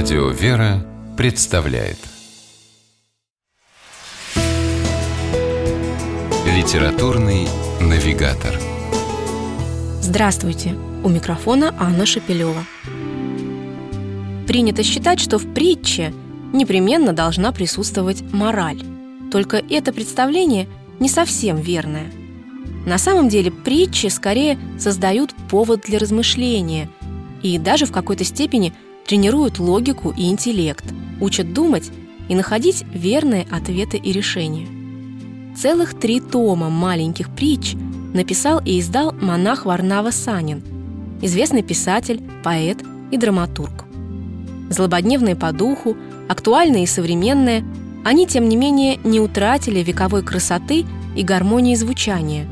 Радио «Вера» представляет Литературный навигатор Здравствуйте! У микрофона Анна Шапилева. Принято считать, что в притче непременно должна присутствовать мораль. Только это представление не совсем верное. На самом деле притчи скорее создают повод для размышления и даже в какой-то степени – тренируют логику и интеллект, учат думать и находить верные ответы и решения. Целых три тома маленьких притч написал и издал монах Варнава Санин, известный писатель, поэт и драматург. Злободневные по духу, актуальные и современные, они, тем не менее, не утратили вековой красоты и гармонии звучания,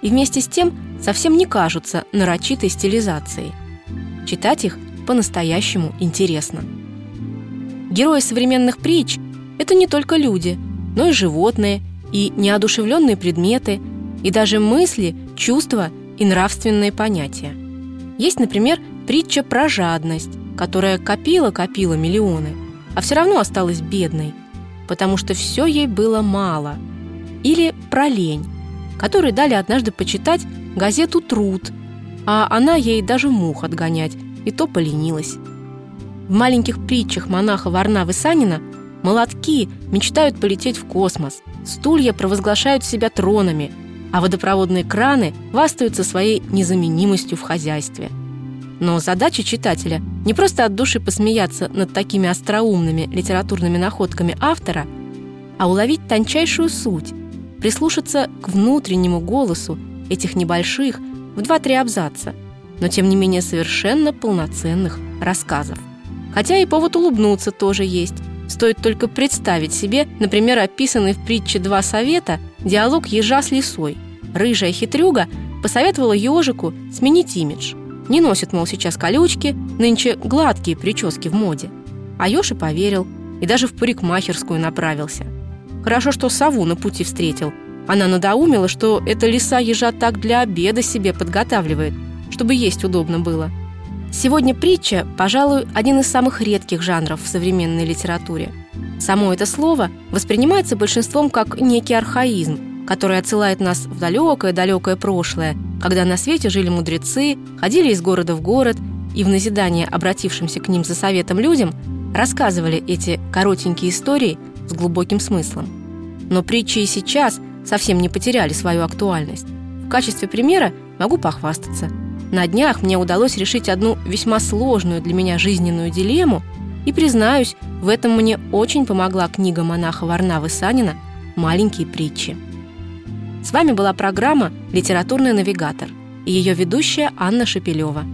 и вместе с тем совсем не кажутся нарочитой стилизацией. Читать их по-настоящему интересно. Герои современных притч – это не только люди, но и животные, и неодушевленные предметы, и даже мысли, чувства и нравственные понятия. Есть, например, притча про жадность, которая копила-копила миллионы, а все равно осталась бедной, потому что все ей было мало. Или про лень, которой дали однажды почитать газету «Труд», а она ей даже мух отгонять и то поленилась. В маленьких притчах монаха Варнавы Санина молотки мечтают полететь в космос, стулья провозглашают себя тронами, а водопроводные краны вастаются своей незаменимостью в хозяйстве. Но задача читателя не просто от души посмеяться над такими остроумными литературными находками автора, а уловить тончайшую суть, прислушаться к внутреннему голосу этих небольших в два-три абзаца – но тем не менее совершенно полноценных рассказов. Хотя и повод улыбнуться тоже есть. Стоит только представить себе, например, описанный в притче «Два совета» диалог ежа с лисой. Рыжая хитрюга посоветовала ежику сменить имидж. Не носит, мол, сейчас колючки, нынче гладкие прически в моде. А еж и поверил, и даже в парикмахерскую направился. Хорошо, что сову на пути встретил. Она надоумила, что эта лиса ежа так для обеда себе подготавливает – чтобы есть удобно было. Сегодня притча, пожалуй, один из самых редких жанров в современной литературе. Само это слово воспринимается большинством как некий архаизм, который отсылает нас в далекое-далекое прошлое, когда на свете жили мудрецы, ходили из города в город и в назидание обратившимся к ним за советом людям рассказывали эти коротенькие истории с глубоким смыслом. Но притчи и сейчас совсем не потеряли свою актуальность. В качестве примера могу похвастаться – на днях мне удалось решить одну весьма сложную для меня жизненную дилемму, и, признаюсь, в этом мне очень помогла книга монаха Варнавы Санина «Маленькие притчи». С вами была программа «Литературный навигатор» и ее ведущая Анна Шепелева.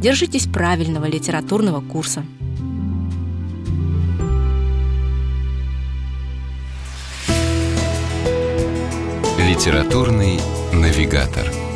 Держитесь правильного литературного курса. Литературный навигатор.